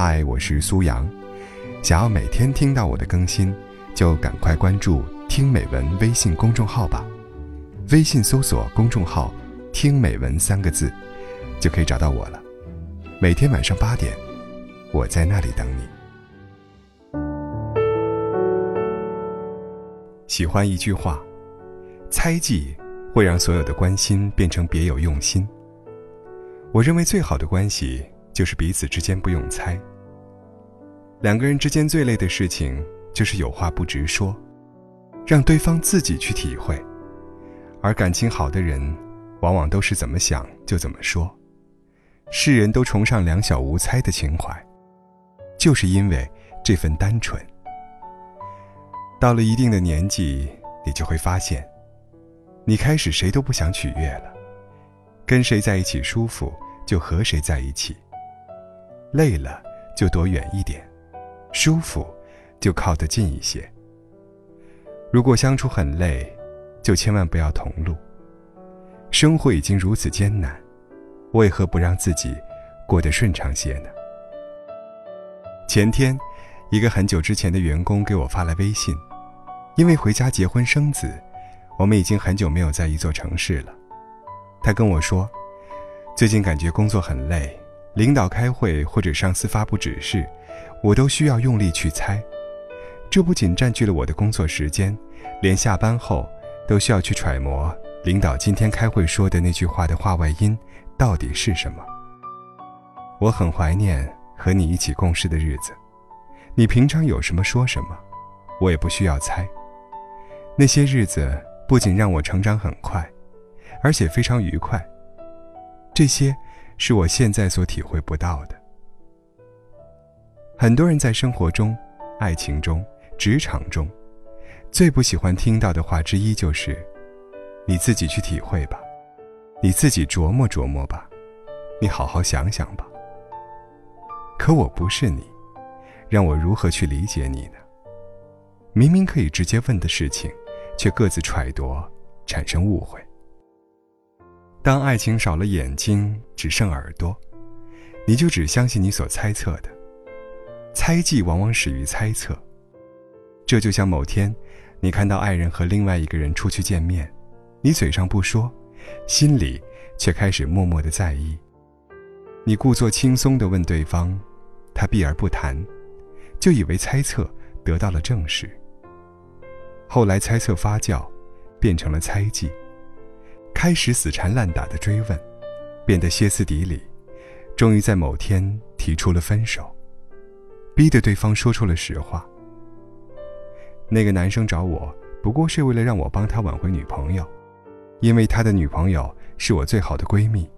嗨，我是苏阳。想要每天听到我的更新，就赶快关注“听美文”微信公众号吧。微信搜索公众号“听美文”三个字，就可以找到我了。每天晚上八点，我在那里等你。喜欢一句话，猜忌会让所有的关心变成别有用心。我认为最好的关系就是彼此之间不用猜。两个人之间最累的事情就是有话不直说，让对方自己去体会。而感情好的人，往往都是怎么想就怎么说。世人都崇尚两小无猜的情怀，就是因为这份单纯。到了一定的年纪，你就会发现，你开始谁都不想取悦了。跟谁在一起舒服，就和谁在一起；累了就躲远一点，舒服就靠得近一些。如果相处很累，就千万不要同路。生活已经如此艰难，为何不让自己过得顺畅些呢？前天，一个很久之前的员工给我发来微信，因为回家结婚生子，我们已经很久没有在一座城市了。他跟我说，最近感觉工作很累，领导开会或者上司发布指示，我都需要用力去猜。这不仅占据了我的工作时间，连下班后都需要去揣摩领导今天开会说的那句话的话外音到底是什么。我很怀念和你一起共事的日子，你平常有什么说什么，我也不需要猜。那些日子不仅让我成长很快。而且非常愉快。这些是我现在所体会不到的。很多人在生活中、爱情中、职场中，最不喜欢听到的话之一就是：“你自己去体会吧，你自己琢磨琢磨吧，你好好想想吧。”可我不是你，让我如何去理解你呢？明明可以直接问的事情，却各自揣度，产生误会。当爱情少了眼睛，只剩耳朵，你就只相信你所猜测的。猜忌往往始于猜测。这就像某天，你看到爱人和另外一个人出去见面，你嘴上不说，心里却开始默默的在意。你故作轻松的问对方，他避而不谈，就以为猜测得到了证实。后来猜测发酵，变成了猜忌。开始死缠烂打的追问，变得歇斯底里，终于在某天提出了分手，逼得对方说出了实话。那个男生找我，不过是为了让我帮他挽回女朋友，因为他的女朋友是我最好的闺蜜。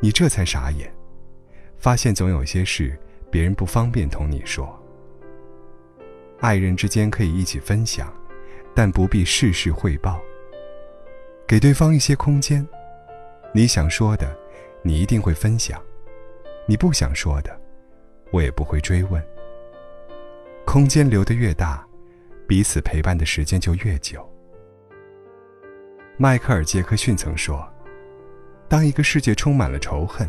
你这才傻眼，发现总有些事别人不方便同你说。爱人之间可以一起分享，但不必事事汇报。给对方一些空间，你想说的，你一定会分享；你不想说的，我也不会追问。空间留得越大，彼此陪伴的时间就越久。迈克尔·杰克逊曾说：“当一个世界充满了仇恨，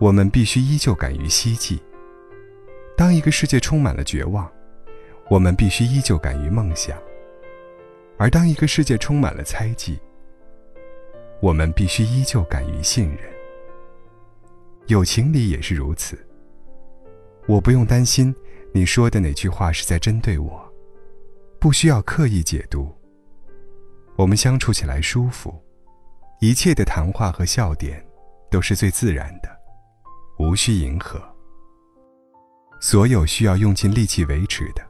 我们必须依旧敢于希冀；当一个世界充满了绝望，我们必须依旧敢于梦想；而当一个世界充满了猜忌，”我们必须依旧敢于信任，友情里也是如此。我不用担心你说的哪句话是在针对我，不需要刻意解读。我们相处起来舒服，一切的谈话和笑点都是最自然的，无需迎合。所有需要用尽力气维持的，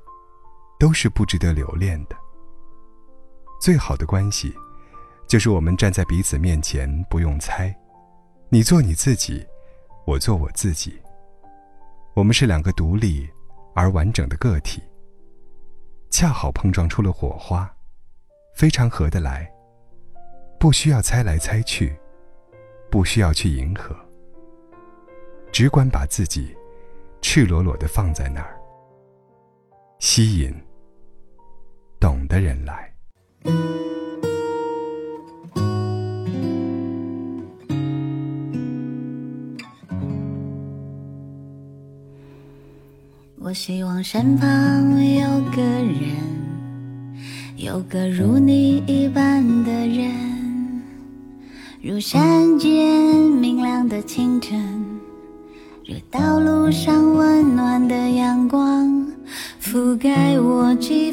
都是不值得留恋的。最好的关系。就是我们站在彼此面前，不用猜，你做你自己，我做我自己。我们是两个独立而完整的个体，恰好碰撞出了火花，非常合得来。不需要猜来猜去，不需要去迎合，只管把自己赤裸裸的放在那儿，吸引懂的人来。我希望身旁有个人，有个如你一般的人，如山间明亮的清晨，如道路上温暖的阳光，覆盖我肌